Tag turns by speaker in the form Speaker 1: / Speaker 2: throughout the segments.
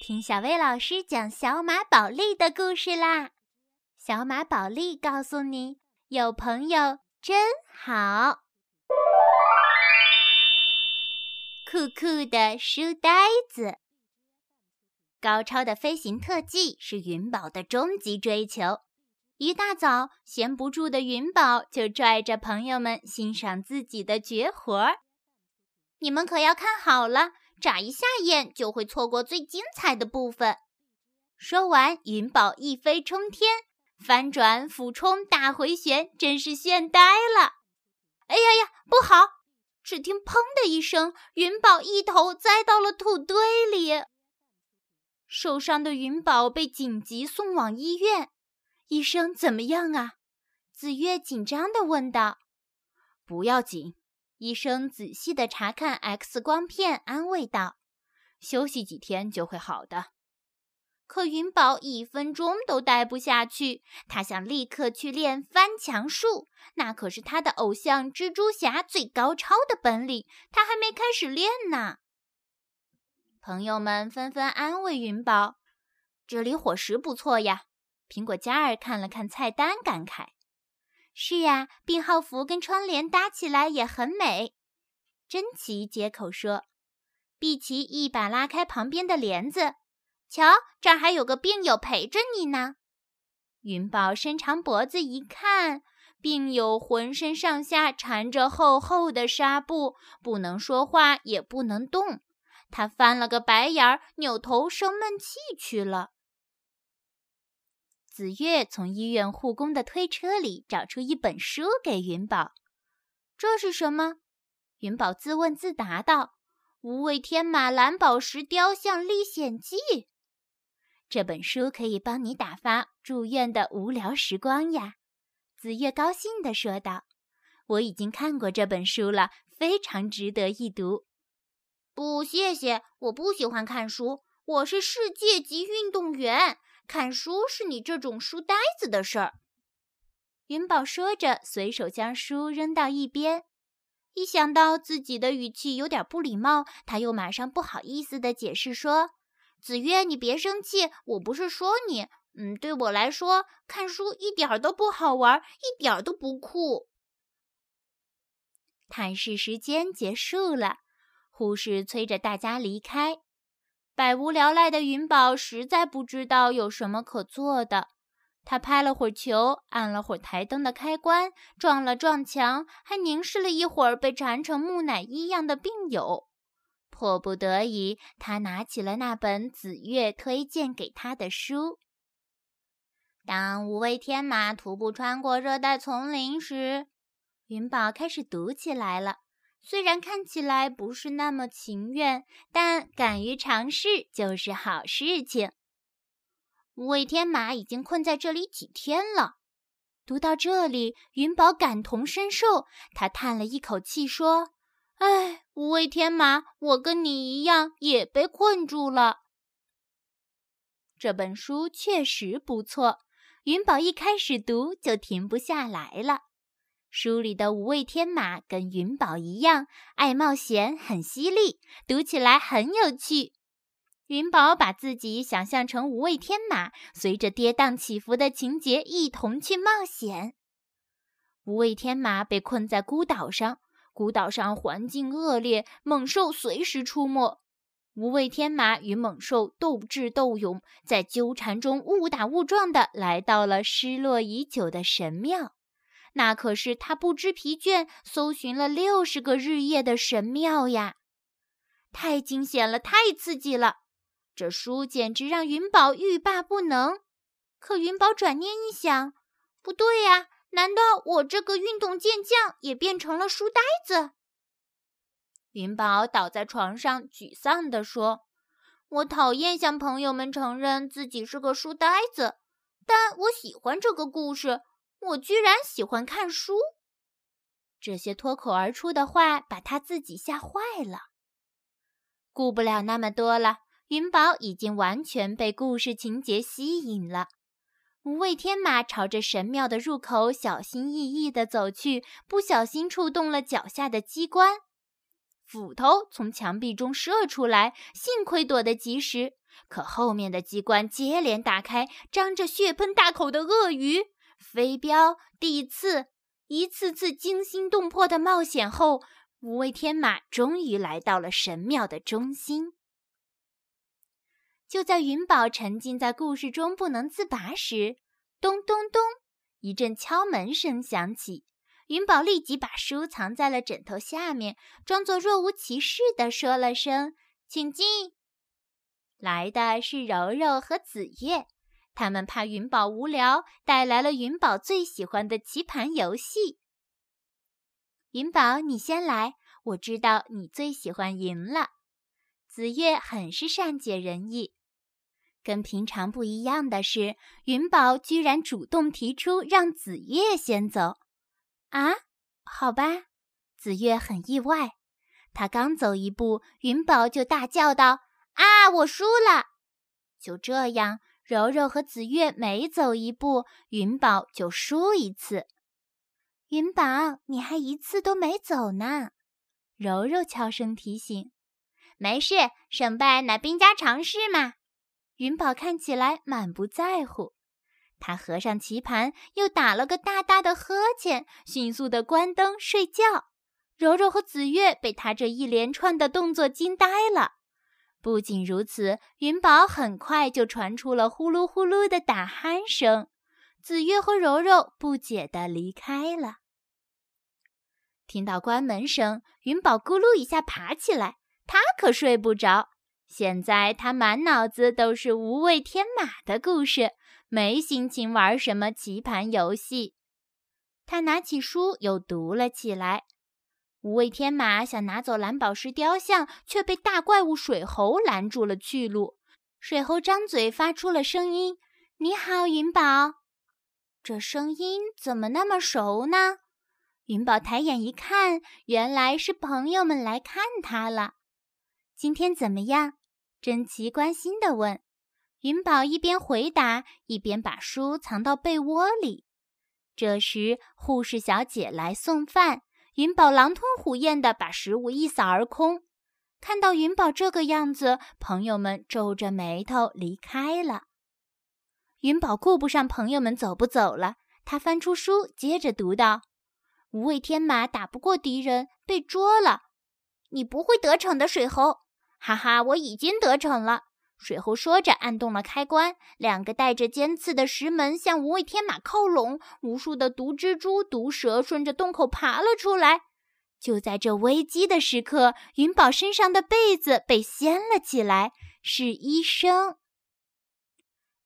Speaker 1: 听小薇老师讲小马宝莉的故事啦！小马宝莉告诉你，有朋友真好。酷酷的书呆子，高超的飞行特技是云宝的终极追求。一大早，闲不住的云宝就拽着朋友们欣赏自己的绝活儿。你们可要看好了！眨一下眼就会错过最精彩的部分。说完，云宝一飞冲天，翻转、俯冲、大回旋，真是炫呆了！哎呀呀，不好！只听“砰”的一声，云宝一头栽到了土堆里。受伤的云宝被紧急送往医院。医生怎么样啊？紫月紧张地问道。
Speaker 2: “不要紧。”
Speaker 1: 医生仔细地查看 X 光片，安慰道：“
Speaker 2: 休息几天就会好的。”
Speaker 1: 可云宝一分钟都待不下去，他想立刻去练翻墙术，那可是他的偶像蜘蛛侠最高超的本领，他还没开始练呢。朋友们纷纷安慰云宝：“这里伙食不错呀。”苹果嘉儿看了看菜单，感慨。是呀，病号服跟窗帘搭起来也很美。珍奇接口说：“碧琪一把拉开旁边的帘子，瞧，这儿还有个病友陪着你呢。”云宝伸长脖子一看，病友浑身上下缠着厚厚的纱布，不能说话，也不能动。他翻了个白眼儿，扭头生闷气去了。紫月从医院护工的推车里找出一本书给云宝。这是什么？云宝自问自答道：“《无畏天马蓝宝石雕像历险记》。这本书可以帮你打发住院的无聊时光呀。”紫月高兴地说道：“我已经看过这本书了，非常值得一读。”不，谢谢，我不喜欢看书。我是世界级运动员。看书是你这种书呆子的事儿。云宝说着，随手将书扔到一边。一想到自己的语气有点不礼貌，他又马上不好意思地解释说：“子月，你别生气，我不是说你。嗯，对我来说，看书一点都不好玩，一点都不酷。”探视时间结束了，护士催着大家离开。百无聊赖的云宝实在不知道有什么可做的。他拍了会儿球，按了会儿台灯的开关，撞了撞墙，还凝视了一会儿被缠成木乃伊样的病友。迫不得已，他拿起了那本紫月推荐给他的书。当无畏天马徒步穿过热带丛林时，云宝开始读起来了。虽然看起来不是那么情愿，但敢于尝试就是好事情。无畏天马已经困在这里几天了。读到这里，云宝感同身受，他叹了一口气说：“唉，无畏天马，我跟你一样也被困住了。”这本书确实不错，云宝一开始读就停不下来了。书里的无畏天马跟云宝一样爱冒险，很犀利，读起来很有趣。云宝把自己想象成无畏天马，随着跌宕起伏的情节一同去冒险。无畏天马被困在孤岛上，孤岛上环境恶劣，猛兽随时出没。无畏天马与猛兽斗智斗勇，在纠缠中误打误撞地来到了失落已久的神庙。那可是他不知疲倦搜寻了六十个日夜的神庙呀！太惊险了，太刺激了！这书简直让云宝欲罢不能。可云宝转念一想，不对呀，难道我这个运动健将也变成了书呆子？云宝倒在床上，沮丧地说：“我讨厌向朋友们承认自己是个书呆子，但我喜欢这个故事。”我居然喜欢看书，这些脱口而出的话把他自己吓坏了。顾不了那么多了，云宝已经完全被故事情节吸引了。无畏天马朝着神庙的入口小心翼翼地走去，不小心触动了脚下的机关，斧头从墙壁中射出来，幸亏躲得及时。可后面的机关接连打开，张着血盆大口的鳄鱼、飞镖、地刺，一次次惊心动魄的冒险后，五位天马终于来到了神庙的中心。就在云宝沉浸在故事中不能自拔时，咚咚咚，一阵敲门声响起。云宝立即把书藏在了枕头下面，装作若无其事地说了声“请进”。来的是柔柔和紫月，他们怕云宝无聊，带来了云宝最喜欢的棋盘游戏。云宝，你先来，我知道你最喜欢赢了。紫月很是善解人意。跟平常不一样的是，云宝居然主动提出让紫月先走。啊，好吧，紫月很意外。他刚走一步，云宝就大叫道：“啊，我输了！”就这样，柔柔和紫月每走一步，云宝就输一次。云宝，你还一次都没走呢。柔柔悄声提醒：“没事，胜败乃兵家常事嘛。”云宝看起来满不在乎。他合上棋盘，又打了个大大的呵欠，迅速地关灯睡觉。柔柔和紫月被他这一连串的动作惊呆了。不仅如此，云宝很快就传出了呼噜呼噜的打鼾声。紫月和柔柔不解地离开了。听到关门声，云宝咕噜一下爬起来，他可睡不着。现在他满脑子都是无畏天马的故事。没心情玩什么棋盘游戏，他拿起书又读了起来。五位天马想拿走蓝宝石雕像，却被大怪物水猴拦住了去路。水猴张嘴发出了声音：“你好，云宝。”这声音怎么那么熟呢？云宝抬眼一看，原来是朋友们来看他了。今天怎么样？珍奇关心地问。云宝一边回答，一边把书藏到被窝里。这时，护士小姐来送饭，云宝狼吞虎咽地把食物一扫而空。看到云宝这个样子，朋友们皱着眉头离开了。云宝顾不上朋友们走不走了，他翻出书，接着读道：“无畏天马打不过敌人，被捉了。你不会得逞的，水猴！哈哈，我已经得逞了。”水猴说着，按动了开关，两个带着尖刺的石门向无畏天马靠拢。无数的毒蜘蛛、毒蛇顺着洞口爬了出来。就在这危机的时刻，云宝身上的被子被掀了起来，是医生。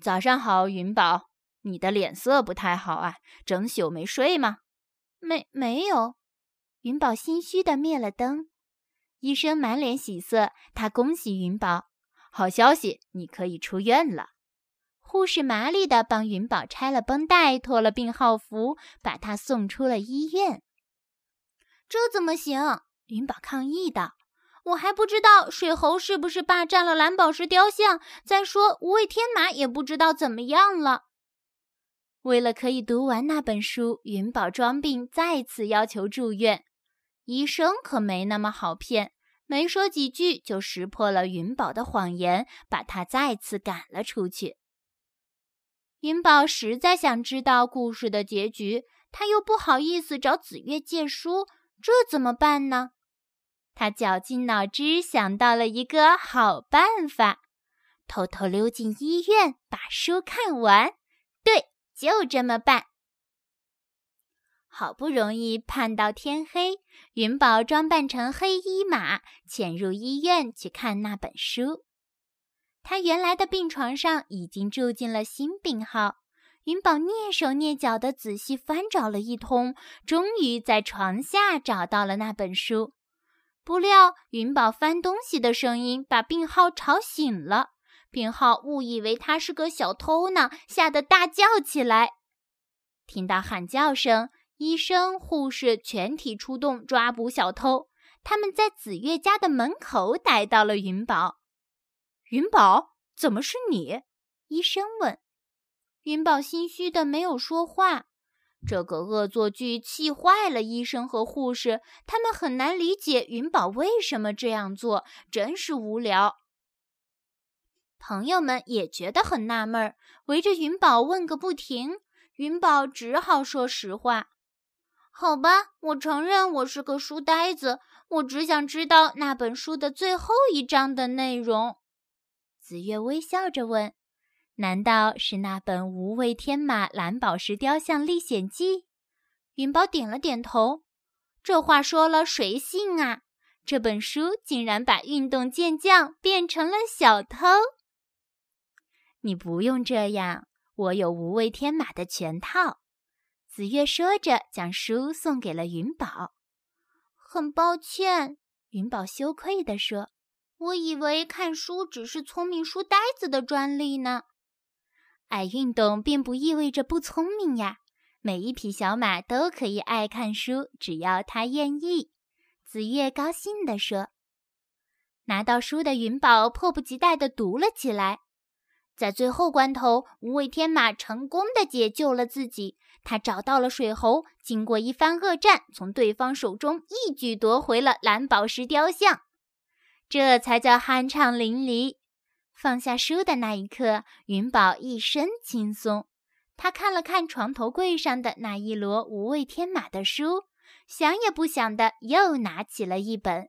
Speaker 2: 早上好，云宝，你的脸色不太好啊，整宿没睡吗？
Speaker 1: 没，没有。云宝心虚的灭了灯。医生满脸喜色，他恭喜云宝。
Speaker 2: 好消息，你可以出院了。
Speaker 1: 护士麻利的帮云宝拆了绷带，脱了病号服，把他送出了医院。这怎么行？云宝抗议道：“我还不知道水猴是不是霸占了蓝宝石雕像。再说，无畏天马也不知道怎么样了。”为了可以读完那本书，云宝装病，再次要求住院。医生可没那么好骗。没说几句，就识破了云宝的谎言，把他再次赶了出去。云宝实在想知道故事的结局，他又不好意思找紫月借书，这怎么办呢？他绞尽脑汁想到了一个好办法，偷偷溜进医院，把书看完。对，就这么办。好不容易盼到天黑，云宝装扮成黑衣马，潜入医院去看那本书。他原来的病床上已经住进了新病号。云宝蹑手蹑脚地仔细翻找了一通，终于在床下找到了那本书。不料，云宝翻东西的声音把病号吵醒了。病号误以为他是个小偷呢，吓得大叫起来。听到喊叫声。医生、护士全体出动抓捕小偷。他们在紫月家的门口逮到了云宝。
Speaker 2: 云宝，怎么是你？
Speaker 1: 医生问。云宝心虚的没有说话。这个恶作剧气坏了医生和护士，他们很难理解云宝为什么这样做，真是无聊。朋友们也觉得很纳闷，围着云宝问个不停。云宝只好说实话：“好吧，我承认我是个书呆子，我只想知道那本书的最后一章的内容。”
Speaker 2: 紫月微笑着问：“难道是那本《无畏天马蓝宝石雕像历险记》？”
Speaker 1: 云宝点了点头。这话说了，谁信啊？这本书竟然把运动健将变成了小偷。
Speaker 2: 你不用这样。我有无畏天马的全套，紫月说着，将书送给了云宝。
Speaker 1: 很抱歉，云宝羞愧地说：“我以为看书只是聪明书呆子的专利呢。
Speaker 2: 爱运动并不意味着不聪明呀，每一匹小马都可以爱看书，只要它愿意。”紫月高兴地说。拿到书的云宝迫不及待地读了起来。在最后关头，无畏天马成功的解救了自己。他找到了水猴，经过一番恶战，从对方手中一举夺回了蓝宝石雕像。这才叫酣畅淋漓。放下书的那一刻，云宝一身轻松。他看了看床头柜上的那一摞无畏天马的书，想也不想的又拿起了一本。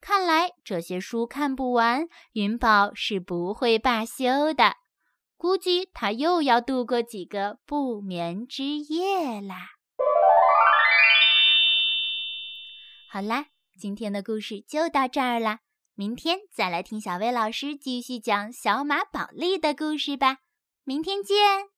Speaker 2: 看来这些书看不完，云宝是不会罢休的。估计他又要度过几个不眠之夜啦。好啦，今天的故事就到这儿啦，明天再来听小薇老师继续讲小马宝莉的故事吧。明天见。